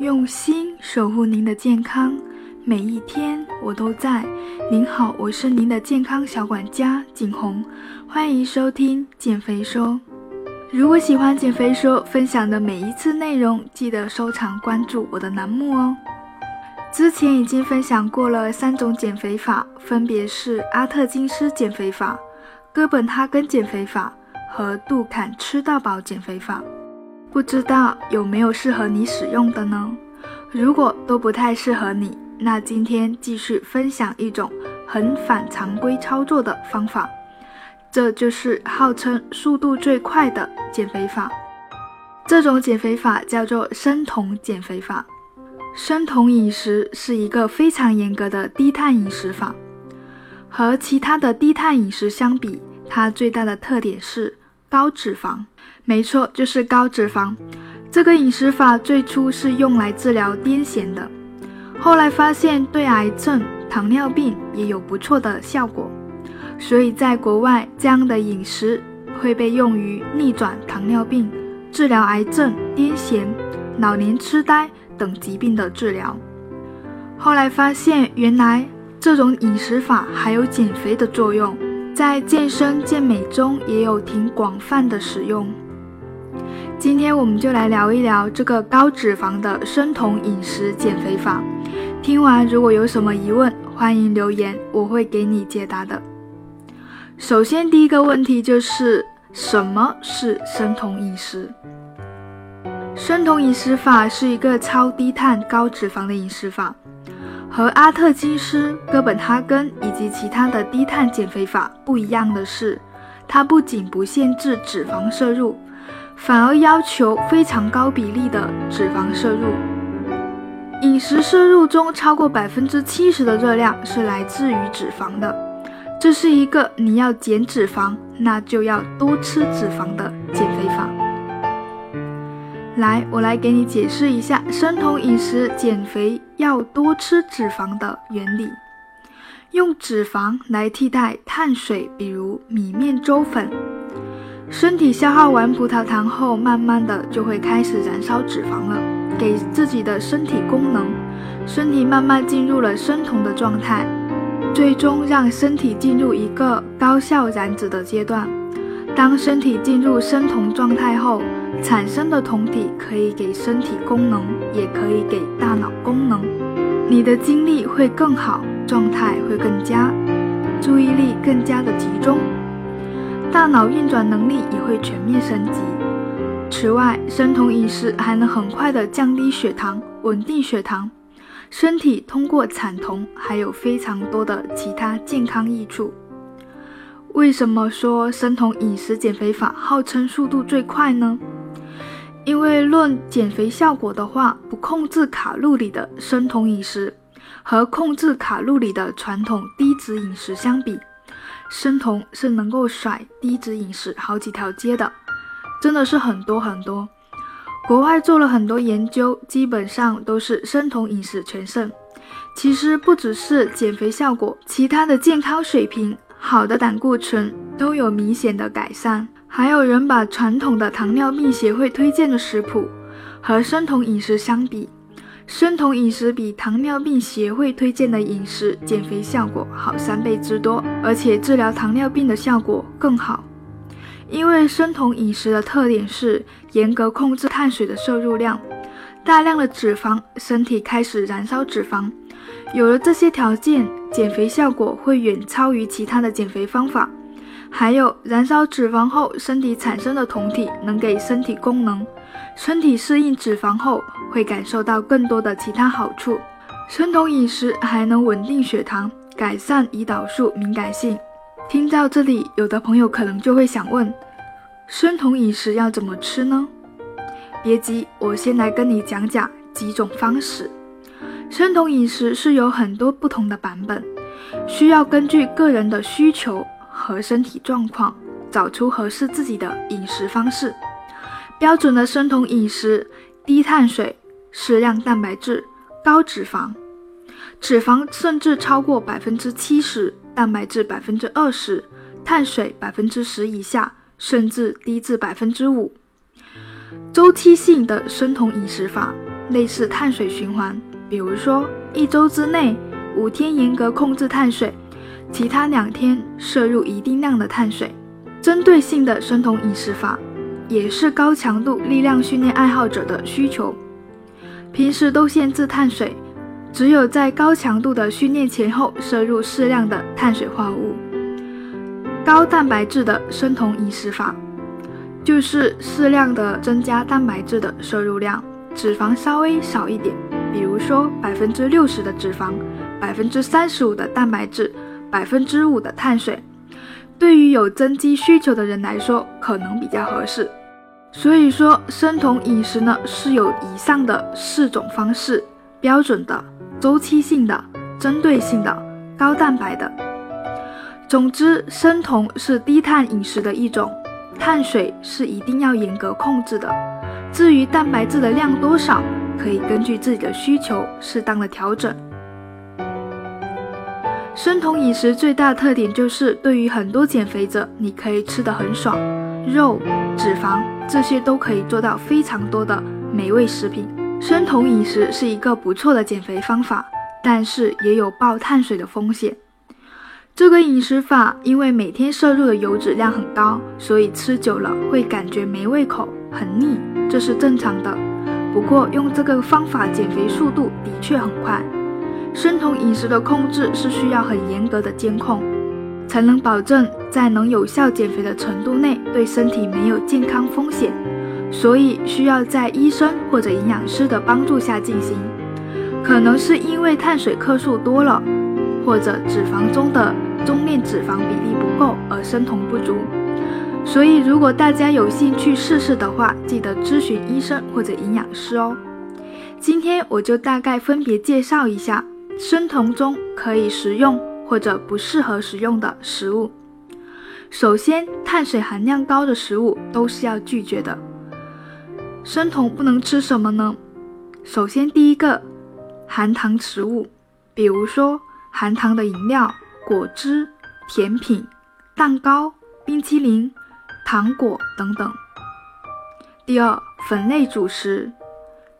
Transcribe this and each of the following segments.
用心守护您的健康，每一天我都在。您好，我是您的健康小管家景红，欢迎收听减肥说。如果喜欢减肥说分享的每一次内容，记得收藏关注我的栏目哦。之前已经分享过了三种减肥法，分别是阿特金斯减肥法、哥本哈根减肥法和杜坎吃到饱减肥法。不知道有没有适合你使用的呢？如果都不太适合你，那今天继续分享一种很反常规操作的方法，这就是号称速度最快的减肥法。这种减肥法叫做生酮减肥法。生酮饮食是一个非常严格的低碳饮食法，和其他的低碳饮食相比，它最大的特点是高脂肪。没错，就是高脂肪。这个饮食法最初是用来治疗癫痫的，后来发现对癌症、糖尿病也有不错的效果，所以在国外这样的饮食会被用于逆转糖尿病、治疗癌症、癫痫、老年痴呆等疾病的治疗。后来发现，原来这种饮食法还有减肥的作用，在健身健美中也有挺广泛的使用。今天我们就来聊一聊这个高脂肪的生酮饮食减肥法。听完如果有什么疑问，欢迎留言，我会给你解答的。首先，第一个问题就是什么是生酮饮食？生酮饮食法是一个超低碳、高脂肪的饮食法，和阿特金斯、哥本哈根以及其他的低碳减肥法不一样的是，它不仅不限制脂肪摄入。反而要求非常高比例的脂肪摄入，饮食摄入中超过百分之七十的热量是来自于脂肪的。这是一个你要减脂肪，那就要多吃脂肪的减肥法。来，我来给你解释一下生酮饮食减肥要多吃脂肪的原理。用脂肪来替代碳水，比如米面粥粉。身体消耗完葡萄糖后，慢慢的就会开始燃烧脂肪了，给自己的身体功能，身体慢慢进入了生酮的状态，最终让身体进入一个高效燃脂的阶段。当身体进入生酮状态后，产生的酮体可以给身体功能，也可以给大脑功能，你的精力会更好，状态会更佳，注意力更加的集中。大脑运转能力也会全面升级。此外，生酮饮食还能很快的降低血糖，稳定血糖。身体通过产酮还有非常多的其他健康益处。为什么说生酮饮食减肥法号称速度最快呢？因为论减肥效果的话，不控制卡路里的生酮饮食和控制卡路里的传统低脂饮食相比。生酮是能够甩低脂饮食好几条街的，真的是很多很多。国外做了很多研究，基本上都是生酮饮食全胜。其实不只是减肥效果，其他的健康水平、好的胆固醇都有明显的改善。还有人把传统的糖尿病协会推荐的食谱和生酮饮食相比。生酮饮食比糖尿病协会推荐的饮食减肥效果好三倍之多，而且治疗糖尿病的效果更好。因为生酮饮食的特点是严格控制碳水的摄入量，大量的脂肪，身体开始燃烧脂肪。有了这些条件，减肥效果会远超于其他的减肥方法。还有燃烧脂肪后，身体产生的酮体能给身体功能。身体适应脂肪后，会感受到更多的其他好处。生酮饮食还能稳定血糖，改善胰岛素敏感性。听到这里，有的朋友可能就会想问：生酮饮食要怎么吃呢？别急，我先来跟你讲讲几种方式。生酮饮食是有很多不同的版本，需要根据个人的需求和身体状况，找出合适自己的饮食方式。标准的生酮饮食：低碳水、适量蛋白质、高脂肪，脂肪甚至超过百分之七十，蛋白质百分之二十，碳水百分之十以下，甚至低至百分之五。周期性的生酮饮食法，类似碳水循环，比如说一周之内五天严格控制碳水，其他两天摄入一定量的碳水。针对性的生酮饮食法，也是高强度力量训练爱好者的需求。平时都限制碳水，只有在高强度的训练前后摄入适量的碳水化合物。高蛋白质的生酮饮食法，就是适量的增加蛋白质的摄入量，脂肪稍微少一点，比如说百分之六十的脂肪，百分之三十五的蛋白质，百分之五的碳水。对于有增肌需求的人来说，可能比较合适。所以说，生酮饮食呢是有以上的四种方式：标准的、周期性的、针对性的、高蛋白的。总之，生酮是低碳饮食的一种，碳水是一定要严格控制的。至于蛋白质的量多少，可以根据自己的需求适当的调整。生酮饮食最大的特点就是，对于很多减肥者，你可以吃得很爽，肉、脂肪这些都可以做到非常多的美味食品。生酮饮食是一个不错的减肥方法，但是也有爆碳水的风险。这个饮食法因为每天摄入的油脂量很高，所以吃久了会感觉没胃口、很腻，这是正常的。不过用这个方法减肥速度的确很快。生酮饮食的控制是需要很严格的监控，才能保证在能有效减肥的程度内对身体没有健康风险，所以需要在医生或者营养师的帮助下进行。可能是因为碳水克数多了，或者脂肪中的中链脂肪比例不够而生酮不足。所以如果大家有兴趣试试的话，记得咨询医生或者营养师哦。今天我就大概分别介绍一下。生酮中可以食用或者不适合食用的食物。首先，碳水含量高的食物都是要拒绝的。生酮不能吃什么呢？首先，第一个，含糖食物，比如说含糖的饮料、果汁、甜品、蛋糕、冰淇淋、糖果等等。第二，粉类主食，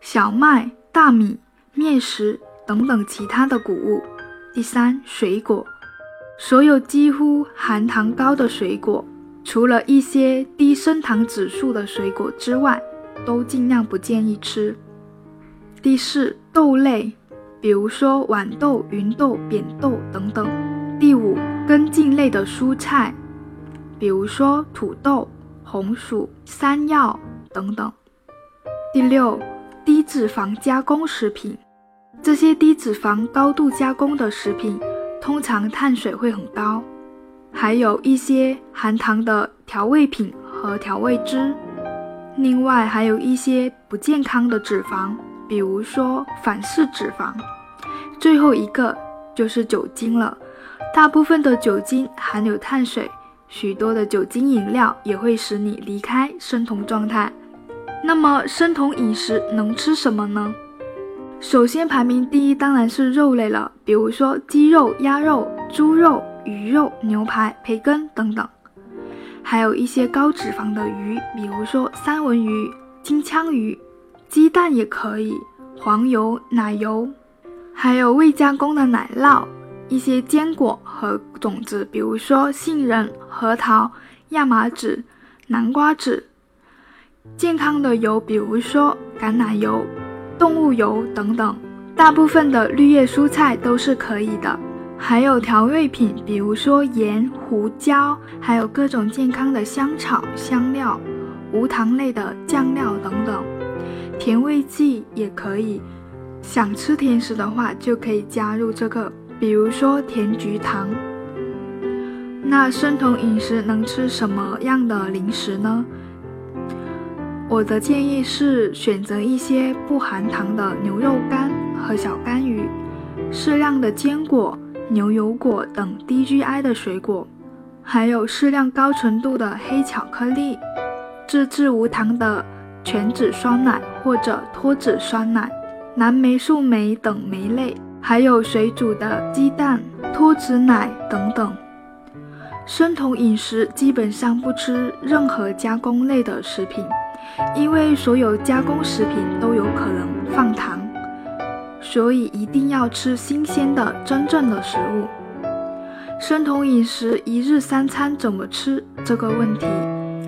小麦、大米、面食。等等其他的谷物。第三，水果，所有几乎含糖高的水果，除了一些低升糖指数的水果之外，都尽量不建议吃。第四，豆类，比如说豌豆、芸豆、扁豆等等。第五，根茎类的蔬菜，比如说土豆、红薯、山药等等。第六，低脂肪加工食品。这些低脂肪、高度加工的食品，通常碳水会很高，还有一些含糖的调味品和调味汁。另外，还有一些不健康的脂肪，比如说反式脂肪。最后一个就是酒精了，大部分的酒精含有碳水，许多的酒精饮料也会使你离开生酮状态。那么，生酮饮食能吃什么呢？首先排名第一当然是肉类了，比如说鸡肉、鸭肉、猪肉、鱼肉、牛排、培根等等，还有一些高脂肪的鱼，比如说三文鱼、金枪鱼，鸡蛋也可以，黄油、奶油，还有未加工的奶酪，一些坚果和种子，比如说杏仁、核桃、亚麻籽、南瓜籽，健康的油，比如说橄榄油。动物油等等，大部分的绿叶蔬菜都是可以的。还有调味品，比如说盐、胡椒，还有各种健康的香草、香料，无糖类的酱料等等。甜味剂也可以，想吃甜食的话就可以加入这个，比如说甜菊糖。那生酮饮食能吃什么样的零食呢？我的建议是选择一些不含糖的牛肉干和小干鱼，适量的坚果、牛油果等低 GI 的水果，还有适量高纯度的黑巧克力，自制无糖的全脂酸奶或者脱脂酸奶，蓝莓、树莓等莓类，还有水煮的鸡蛋、脱脂奶等等。生酮饮食基本上不吃任何加工类的食品。因为所有加工食品都有可能放糖，所以一定要吃新鲜的、真正的食物。生酮饮食一日三餐怎么吃？这个问题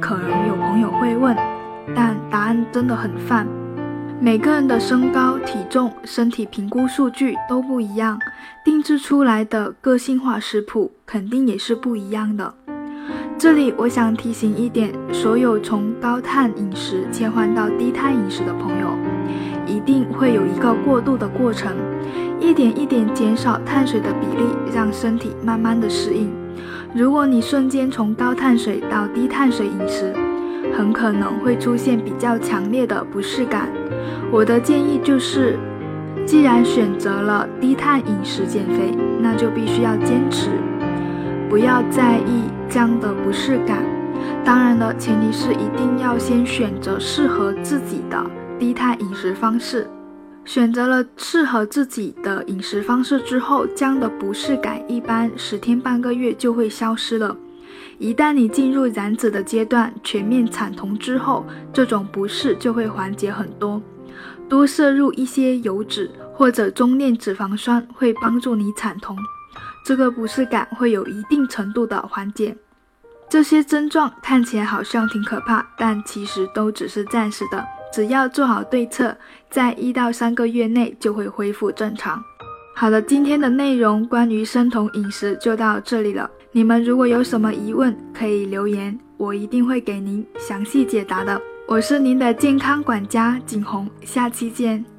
可能有朋友会问，但答案真的很泛。每个人的身高、体重、身体评估数据都不一样，定制出来的个性化食谱肯定也是不一样的。这里我想提醒一点，所有从高碳饮食切换到低碳饮食的朋友，一定会有一个过渡的过程。一点一点减少碳水的比例，让身体慢慢的适应。如果你瞬间从高碳水到低碳水饮食，很可能会出现比较强烈的不适感。我的建议就是，既然选择了低碳饮食减肥，那就必须要坚持，不要在意这样的不适感。当然了，前提是一定要先选择适合自己的低碳饮食方式。选择了适合自己的饮食方式之后，这样的不适感一般十天半个月就会消失了。一旦你进入燃脂的阶段，全面产酮之后，这种不适就会缓解很多。多摄入一些油脂或者中链脂肪酸会帮助你产酮，这个不适感会有一定程度的缓解。这些症状看起来好像挺可怕，但其实都只是暂时的。只要做好对策，在一到三个月内就会恢复正常。好了，今天的内容关于生酮饮食就到这里了。你们如果有什么疑问，可以留言，我一定会给您详细解答的。我是您的健康管家景红，下期见。